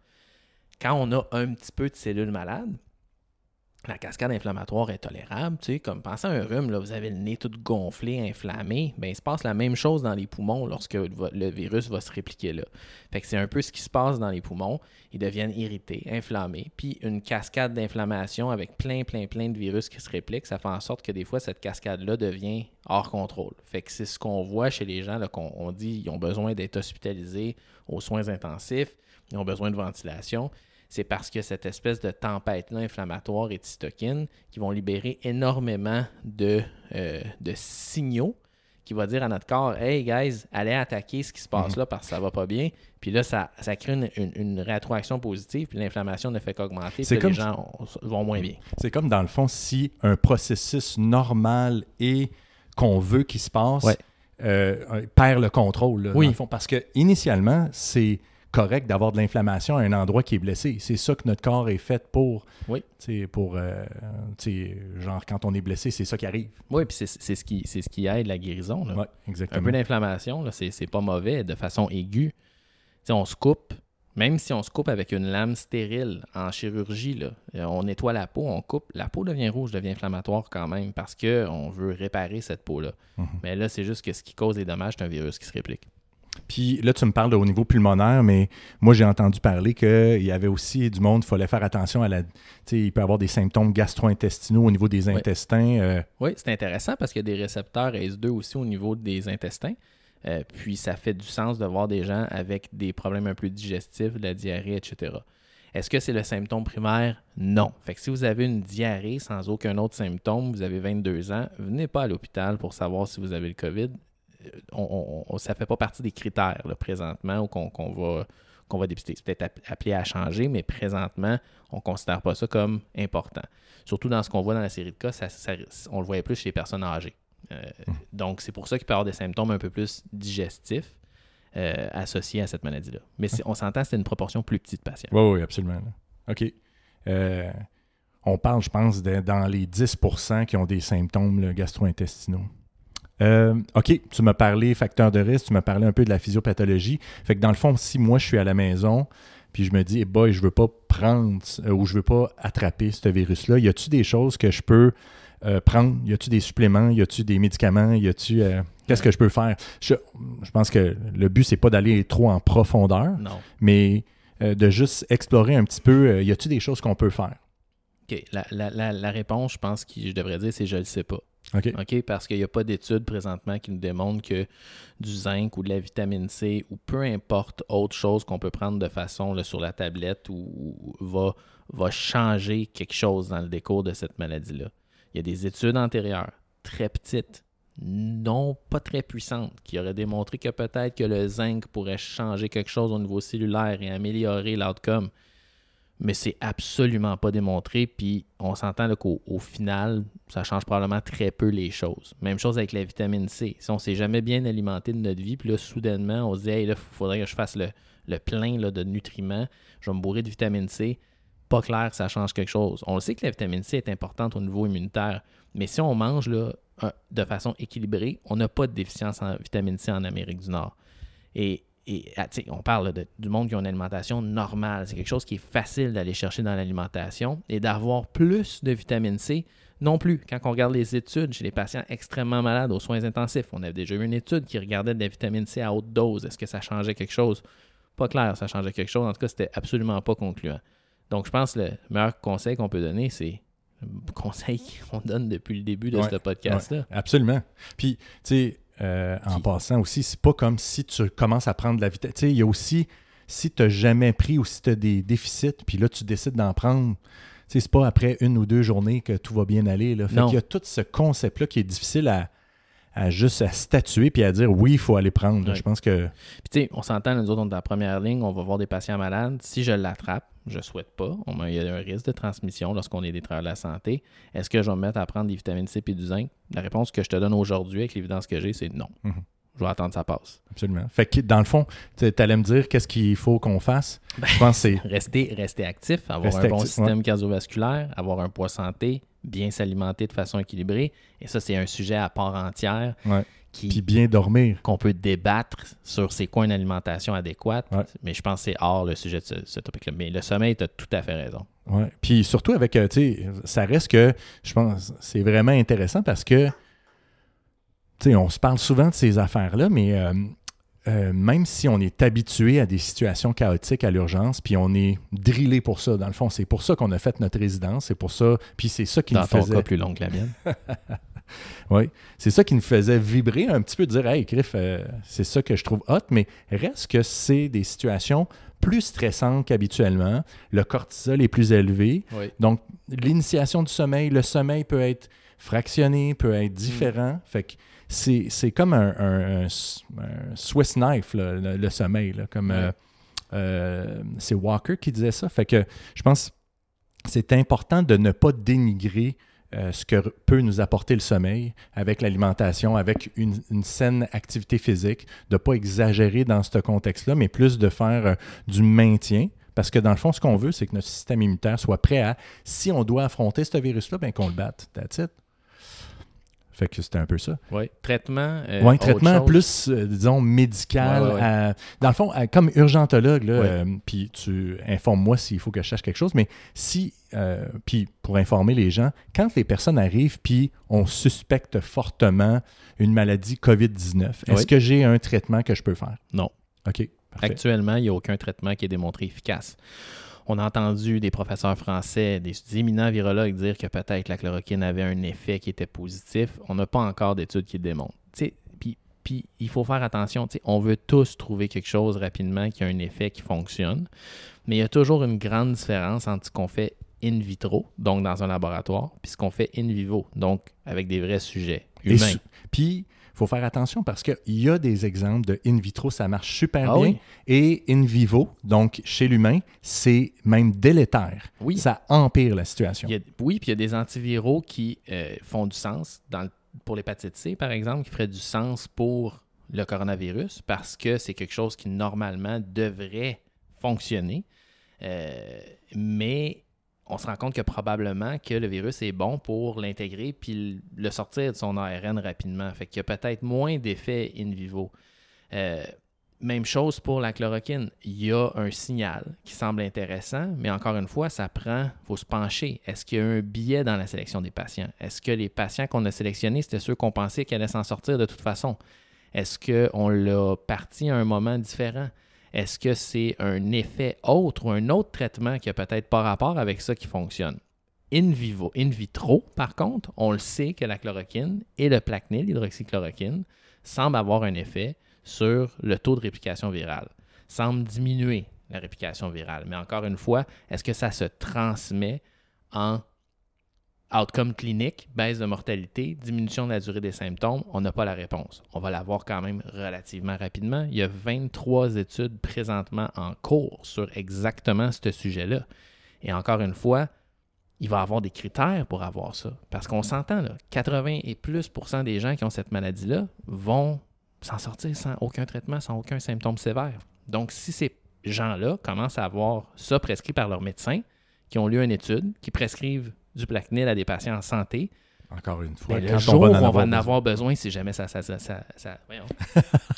Quand on a un petit peu de cellules malades, la cascade inflammatoire est tolérable. Tu sais, comme pensez à un rhume, vous avez le nez tout gonflé, inflammé. Ben, il se passe la même chose dans les poumons lorsque le virus va se répliquer là. Fait que c'est un peu ce qui se passe dans les poumons. Ils deviennent irrités, inflammés, puis une cascade d'inflammation avec plein, plein, plein de virus qui se répliquent, ça fait en sorte que des fois, cette cascade-là devient hors contrôle. Fait que c'est ce qu'on voit chez les gens, qu'on on dit ils ont besoin d'être hospitalisés aux soins intensifs, ils ont besoin de ventilation. C'est parce que cette espèce de tempête-là inflammatoire et de cytokines qui vont libérer énormément de, euh, de signaux qui va dire à notre corps Hey guys, allez attaquer ce qui se passe là parce que ça va pas bien. Puis là, ça, ça crée une, une- une rétroaction positive, puis l'inflamation ne fait qu'augmenter. C'est Puis comme les gens ont- vont moins bien. C'est comme dans le fond, si un processus normal et qu'on veut qu'il se passe Ouais. euh, perd le contrôle. là, Oui. dans le fond. parce que initialement, c'est correct d'avoir de l'inflammation à un endroit qui est blessé. C'est ça que notre corps est fait pour. Oui. Pour, euh, genre, quand on est blessé, c'est ça qui arrive. Oui, puis c'est ce, qui- ce qui aide la guérison. là. Ouais, un exactement. peu d'inflammation, là, c'est, pas mauvais de façon aiguë. Tu sais, on se coupe, même si on se coupe avec une lame stérile en chirurgie, là, euh, on nettoie la peau, on coupe, la peau devient rouge, devient inflammatoire quand même parce qu'on veut réparer cette peau-là. Mhm. Mais là, c'est juste que ce qui cause les dommages, c'est un virus qui se réplique. Puis là, tu me parles de au niveau pulmonaire, mais moi, j'ai entendu parler qu'il y avait aussi du monde, il fallait faire attention à la. Tu sais, il peut y avoir des symptômes gastro-intestinaux au niveau des Oui. intestins. euh, Oui, c'est intéressant parce qu'il y a des récepteurs ACE2 aussi au niveau des intestins. Euh, puis ça fait du sens de voir des gens avec des problèmes un peu digestifs, de la diarrhée, etc. Est-ce que c'est le symptôme primaire? Non. Fait que si vous avez une diarrhée sans aucun autre symptôme, vous avez 22 ans, venez pas à l'hôpital pour savoir si vous avez le COVID. On, ça ne fait pas partie des critères présentement qu'on va, qu'on va dépister. C'est peut-être appelé à changer, mais présentement, on ne considère pas ça comme important. Surtout dans ce qu'on voit dans la série de cas, on le voyait plus chez les personnes âgées. Euh, hum. donc, c'est pour ça qu'il peut y avoir des symptômes un peu plus digestifs. Euh, associés à cette maladie-là. Mais on s'entend, c'est une proportion plus petite de patients. Oui, oui, absolument. OK. Euh, on parle, je pense, dans les 10% qui ont des symptômes gastro-intestinaux. OK, tu m'as parlé facteur de risque, tu m'as parlé un peu de la physiopathologie. Fait que dans le fond, si moi je suis à la maison, puis je me dis, eh boy, je veux pas prendre ou je veux pas attraper ce virus-là, y a-tu des choses que je peux euh, prendre? Y a-tu des suppléments? Y a-tu des médicaments? Y a-tu. Euh, qu'est-ce que je peux faire? Je, pense que le but, c'est pas d'aller trop en profondeur, mais euh, de juste explorer un petit peu, y a-tu des choses qu'on peut faire? OK. La, réponse, je pense que je devrais dire, c'est je le sais pas. OK. Parce qu'il n'y a pas d'études présentement qui nous démontrent que du zinc ou de la vitamine C ou peu importe autre chose qu'on peut prendre de façon sur la tablette ou, va, va changer quelque chose dans le décours de cette maladie-là. Il y a des études antérieures, très petites, non pas très puissantes, qui auraient démontré que peut-être que le zinc pourrait changer quelque chose au niveau cellulaire et améliorer l'outcome. Mais c'est absolument pas démontré. Puis on s'entend qu'au au final, ça change probablement très peu les choses. Même chose avec la vitamine C. Si on s'est jamais bien alimenté de notre vie, puis là, soudainement, on se dit, là, il faudrait que je fasse le, plein de nutriments, je vais me bourrer de vitamine C pas clair que ça change quelque chose. On sait que la vitamine C est importante au niveau immunitaire, mais si on mange de façon équilibrée, on n'a pas de déficience en vitamine C en Amérique du Nord. Et, ah, on parle du monde qui a une alimentation normale. C'est quelque chose qui est facile d'aller chercher dans l'alimentation et d'avoir plus de vitamine C non plus. Quand on regarde les études chez les patients extrêmement malades aux soins intensifs, on avait déjà eu une étude qui regardait de la vitamine C à haute dose. Est-ce que ça changeait quelque chose? Pas clair, ça changeait quelque chose. En tout cas, c'était absolument pas concluant. Donc, je pense que le meilleur conseil qu'on peut donner, c'est le conseil qu'on donne depuis le début de ce podcast-là. absolument. Puis, tu sais, euh, en passant aussi, c'est pas comme si tu commences à prendre de la vitesse. Tu sais, il y a aussi, si tu n'as jamais pris ou si tu as des déficits, puis là, tu décides d'en prendre, tu sais, c'est pas après une ou deux journées que tout va bien aller. Là. Fait qu'il y a tout ce concept-là qui est difficile à, à juste à statuer puis à dire oui, il faut aller prendre. Je pense que. Puis tu sais, on s'entend, nous autres, on est en première ligne, on va voir des patients malades. Si je l'attrape, je souhaite pas. Il y a un risque de transmission lorsqu'on est des travailleurs de la santé. Est-ce que je vais me mettre à prendre des vitamines C et du zinc? La réponse que je te donne aujourd'hui avec l'évidence que j'ai, c'est non. Mhm. Je vais attendre que ça passe. Absolument. Fait que dans le fond, tu allais me dire qu'est-ce qu'il faut qu'on fasse? Ben, je pense c'est. Rester, rester actif, avoir un bon système cardiovasculaire, avoir un poids santé, bien s'alimenter de façon équilibrée. Et ça, c'est un sujet à part entière. Qui, Puis bien dormir. Qu'on peut débattre sur c'est quoi une alimentation adéquate. Mais je pense que c'est hors le sujet de ce, topic-là. Mais le sommeil, tu as tout à fait raison. Ouais. Puis surtout avec, euh, tu sais, ça reste que, je pense, c'est vraiment intéressant parce que, tu sais, on se parle souvent de ces affaires-là, mais euh, euh, même si on est habitué à des situations chaotiques à l'urgence, puis on est drillé pour ça, dans le fond, c'est pour ça qu'on a fait notre résidence, c'est pour ça, puis c'est ça qui nous faisait... Cas plus long que la mienne. oui, c'est ça qui nous faisait vibrer un petit peu, de dire « Hey, Griff, euh, c'est ça que je trouve hot », mais reste que c'est des situations plus stressantes qu'habituellement, le cortisol est plus élevé, donc l'initiation du sommeil, le sommeil peut être fractionné, peut être différent, fait que c'est comme un, Swiss knife, le, sommeil. comme euh, euh, c'est Walker qui disait ça. Fait que je pense que c'est important de ne pas dénigrer euh, ce que peut nous apporter le sommeil avec l'alimentation, avec une, saine activité physique, de ne pas exagérer dans ce contexte-là, mais plus de faire du maintien. Parce que dans le fond, ce qu'on veut, c'est que notre système immunitaire soit prêt à, si on doit affronter ce virus-là, ben qu'on le batte. That's it. Fait que c'était un peu ça. Oui. Traitement. Euh, oui, traitement plus, euh, disons, médical. dans le fond, comme urgentologue, euh, puis tu informes-moi s'il faut que je cherche quelque chose, mais si, puis pour informer les gens, quand les personnes arrivent, puis on suspecte fortement une maladie COVID-19, est-ce que j'ai un traitement que je peux faire? Non. OK. Actuellement, il n'y a aucun traitement qui est démontré efficace. On a entendu des professeurs français, des éminents virologues dire que peut-être la chloroquine avait un effet qui était positif. On n'a pas encore d'études qui le démontrent. Puis, il faut faire attention. On veut tous trouver quelque chose rapidement qui a un effet qui fonctionne. Mais il y a toujours une grande différence entre ce qu'on fait in vitro, donc dans un laboratoire, puis ce qu'on fait in vivo, donc avec des vrais sujets Et humains. Puis, faut faire attention parce qu'il y a des exemples de in vitro, ça marche super Ah bien. oui? Et in vivo, donc chez l'humain, c'est même délétère. Oui. Ça empire la situation. Il y a- oui, puis il y a des antiviraux qui euh, font du sens dans le- pour l'hépatite C, par exemple, qui feraient du sens pour le coronavirus parce que c'est quelque chose qui normalement devrait fonctionner. Euh, mais on se rend compte que probablement que le virus est bon pour l'intégrer puis le sortir de son ARN rapidement. Fait qu'il y a peut-être moins d'effets in vivo. Euh, même chose pour la chloroquine. Il y a un signal qui semble intéressant, mais encore une fois, ça prend, il faut se pencher. Est-ce qu'il y a un biais dans la sélection des patients? Est-ce que les patients qu'on a sélectionnés, c'était ceux qu'on pensait qu'ils allaient s'en sortir de toute façon? Est-ce qu'on l'a parti à un moment différent? Est-ce que c'est un effet autre ou un autre traitement qui a peut-être pas rapport avec ça qui fonctionne? In vivo, in vitro, par contre, on le sait que la chloroquine et le Plaquenil, l'hydroxychloroquine, semblent avoir un effet sur le taux de réplication virale, semblent diminuer la réplication virale. Mais encore une fois, est-ce que ça se transmet en outcome clinique, baisse de mortalité, diminution de la durée des symptômes? On n'a pas la réponse. On va l'avoir quand même relativement rapidement. Il y a 23 études présentement en cours sur exactement ce sujet-là. Et encore une fois, il va y avoir des critères pour avoir ça. Parce qu'on s'entend, là, 80 et plus des gens qui ont cette maladie-là vont s'en sortir sans aucun traitement, sans aucun symptôme sévère. Donc, si ces gens-là commencent à avoir ça prescrit par leur médecin, qui ont lu une étude, qui prescrivent du Plaquenil à des patients en santé, Encore une fois, ben, le quand jour où on va en avoir besoin, si jamais ça, ça, ça, ça- ça- voyons.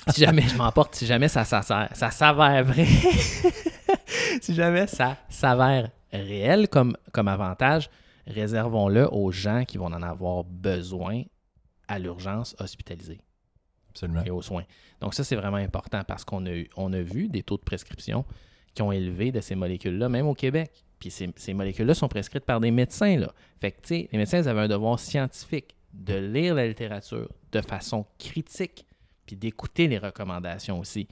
si jamais je m'emporte, si jamais ça, ça, s'avère vrai, si jamais ça s'avère réel comme, comme avantage, réservons-le aux gens qui vont en avoir besoin à l'urgence hospitalisée Absolument. et aux soins. Donc ça, c'est vraiment important parce qu'on a, on a vu des taux de prescription qui ont élevé de ces molécules-là, même au Québec. Puis ces, molécules-là sont prescrites par des médecins. Là. Fait que, les médecins ils avaient un devoir scientifique de lire la littérature de façon critique, puis d'écouter les recommandations aussi.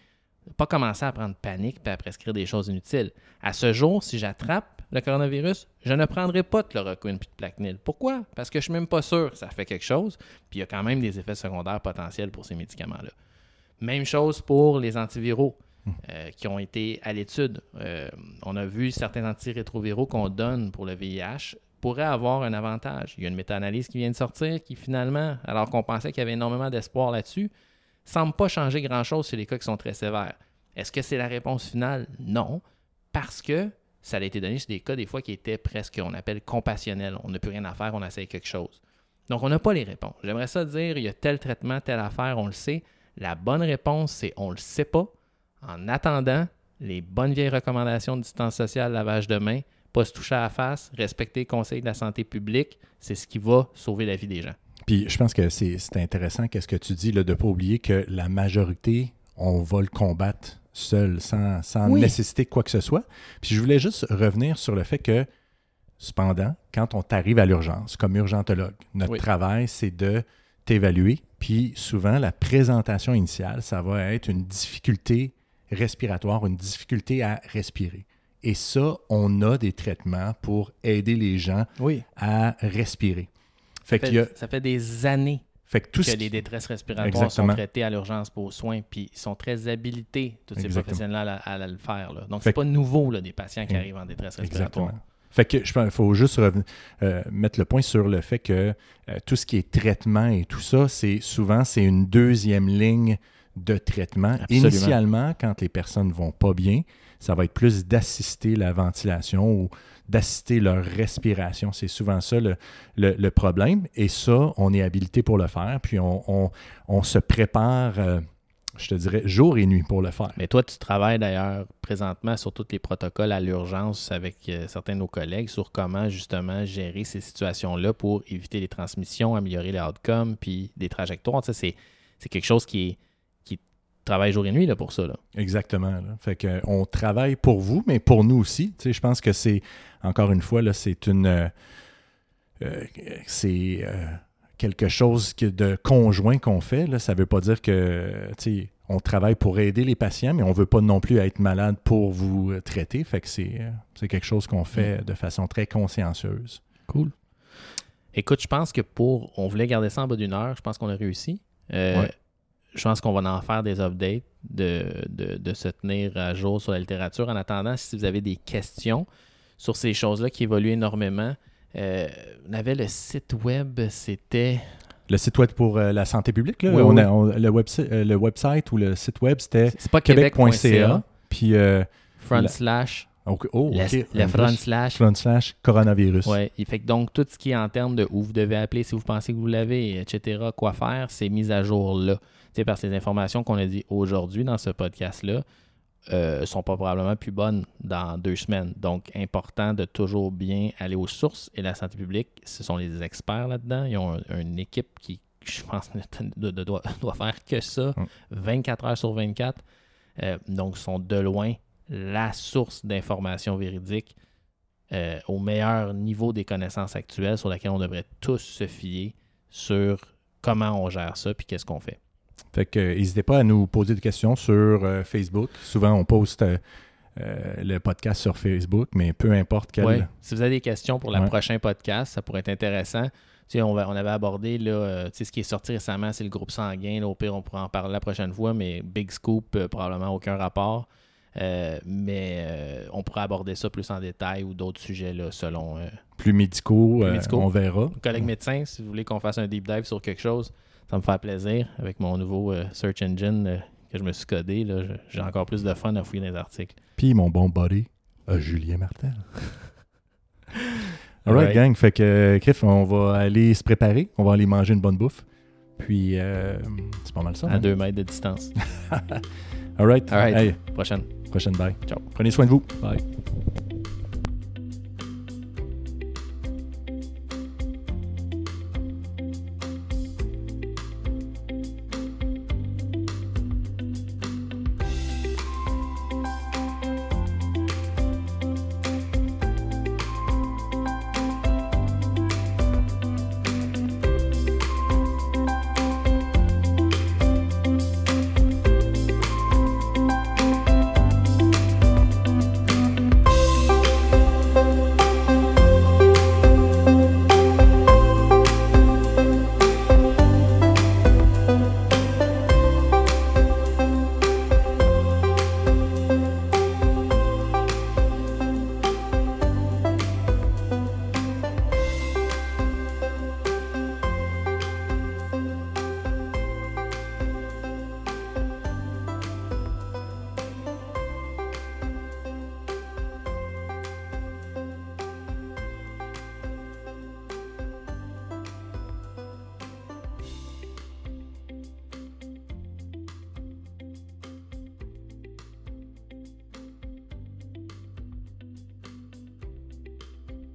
Pas commencer à prendre panique puis à prescrire des choses inutiles. À ce jour, si j'attrape le coronavirus, je ne prendrai pas de chloroquine puis de Plaquenil. Pourquoi? Parce que je suis même pas sûr que ça fait quelque chose, puis il y a quand même des effets secondaires potentiels pour ces médicaments-là. Même chose pour les antiviraux euh, qui ont été à l'étude. Euh, on a vu certains antirétroviraux qu'on donne pour le VIH pourraient avoir un avantage. Il y a une méta-analyse qui vient de sortir qui finalement, alors qu'on pensait qu'il y avait énormément d'espoir là-dessus, semble pas changer grand-chose chez les cas qui sont très sévères. Est-ce que c'est la réponse finale? Non, parce que ça a été donné sur des cas des fois qui étaient presque, on appelle compassionnels. On n'a plus rien à faire, on essaye quelque chose. Donc, on n'a pas les réponses. J'aimerais ça dire, il y a tel traitement, telle affaire, on le sait. La bonne réponse, c'est on le sait pas. En attendant, les bonnes vieilles recommandations de distance sociale, lavage de mains, pas se toucher à la face, respecter les conseils de la santé publique, c'est ce qui va sauver la vie des gens. Puis je pense que c'est c'est intéressant qu'est-ce que tu dis là, de ne pas oublier que la majorité, on va le combattre seul, sans, sans Oui. nécessiter quoi que ce soit. Puis je voulais juste revenir sur le fait que, cependant, quand on t'arrive à l'urgence, comme urgentologue, notre Oui. travail, c'est de t'évaluer. Puis souvent, la présentation initiale, ça va être une difficulté respiratoire, une difficulté à respirer. Et ça, on a des traitements pour aider les gens Oui. à respirer. Fait Ça qu'il y a, fait, ça fait des années fait que tout que ce les détresses respiratoires Exactement. sont traitées à l'urgence pour aux soins, puis ils sont très habilités, tous ces Exactement. professionnels-là, à, à le faire. là. Donc, Fait c'est pas nouveau, là, des patients qui Mm. arrivent en détresse respiratoire. Exactement. Fait que je pense qu'il faut juste reven- euh, mettre le point sur le fait que euh, tout ce qui est traitement et tout ça, c'est souvent c'est une deuxième ligne de traitement. Absolument. Initialement, quand les personnes vont pas bien, ça va être plus d'assister la ventilation ou d'assister leur respiration. C'est souvent ça le, le- le problème. Et ça, on est habilité pour le faire. Puis on, on- on se prépare, euh, je te dirais, jour et nuit pour le faire. Mais toi, tu travailles d'ailleurs présentement sur tous les protocoles à l'urgence avec euh, certains de nos collègues sur comment justement gérer ces situations-là pour éviter les transmissions, améliorer les outcomes, puis des trajectoires. Tu sais, c'est, c'est quelque chose qui, est, qui travaille jour et nuit là, pour ça. Là. Exactement. là. Fait que on travaille pour vous, mais pour nous aussi. Tu sais, je pense que c'est, encore une fois, là, c'est une. euh, euh, c'est. euh, quelque chose que- de conjoint qu'on fait. Là. Ça ne veut pas dire que tu sais, on travaille pour aider les patients, mais on ne veut pas non plus être malade pour vous euh, traiter. Fait que c'est euh, c'est quelque chose qu'on fait de façon très consciencieuse. Cool. Écoute, je pense que pour. On voulait garder ça en bas d'une heure. Je pense qu'on a réussi. Euh, Ouais. Je pense qu'on va en faire des updates, de, de, de se tenir à jour sur la littérature. En attendant, si vous avez des questions sur ces choses-là qui évoluent énormément, euh, on avait le site web, c'était. Le site web pour euh, la santé publique, là, Oui, on oui. a- on- le, website, euh, le website ou le site web, c'était C'est pas québec.ca. québec.ca. Puis, Front La- slash. oh, le, ok, le en front slash. front slash coronavirus. Il fait que donc tout ce qui est en termes de où vous devez appeler si vous pensez que vous l'avez, etc., quoi faire, c'est mis à jour là. Sais, parce que les informations qu'on a dit aujourd'hui dans ce podcast-là euh, sont pas probablement plus bonnes dans deux semaines. Donc, important de toujours bien aller aux sources. Et la santé publique, ce sont les experts là-dedans. Ils ont un- une équipe qui, je pense, de- doit, doit faire que ça Mm. 24 heures sur 24. Euh, donc, sont de loin la source d'informations véridiques euh, au meilleur niveau des connaissances actuelles sur laquelle on devrait tous se fier sur comment on gère ça puis qu'est-ce qu'on fait. Fait que euh, n'hésitez pas à nous poser des questions sur euh, Facebook. Souvent, on poste euh, le podcast sur Facebook, mais peu importe quel. Ouais. Si vous avez des questions pour le Ouais. prochain podcast, ça pourrait être intéressant. Tu sais, on, va- on avait abordé là, tu sais, ce qui est sorti récemment, c'est le groupe sanguin. Là, au pire, on pourra en parler la prochaine fois, mais Big Scoop, probablement aucun rapport. Euh, mais euh, on pourra aborder ça plus en détail ou d'autres sujets là, selon euh, Plus médicaux, euh, médicaux. on verra. Mon collègue médecin, si vous voulez qu'on fasse un deep dive sur quelque chose, ça me fait plaisir. Avec mon nouveau euh, search engine euh, que je me suis codé, j'ai encore plus de fun à fouiller dans les articles. Puis mon bon buddy, euh, Julien Martel. Alright, Alright. gang. Fait que, Criff, on va aller se préparer. On va aller manger une bonne bouffe. Puis, c'est pas mal ça. À hein? deux mètres de distance. Alright. Alright. Hey, Prochaine. prochaine bye. Ciao. Prenez soin de vous. Bye.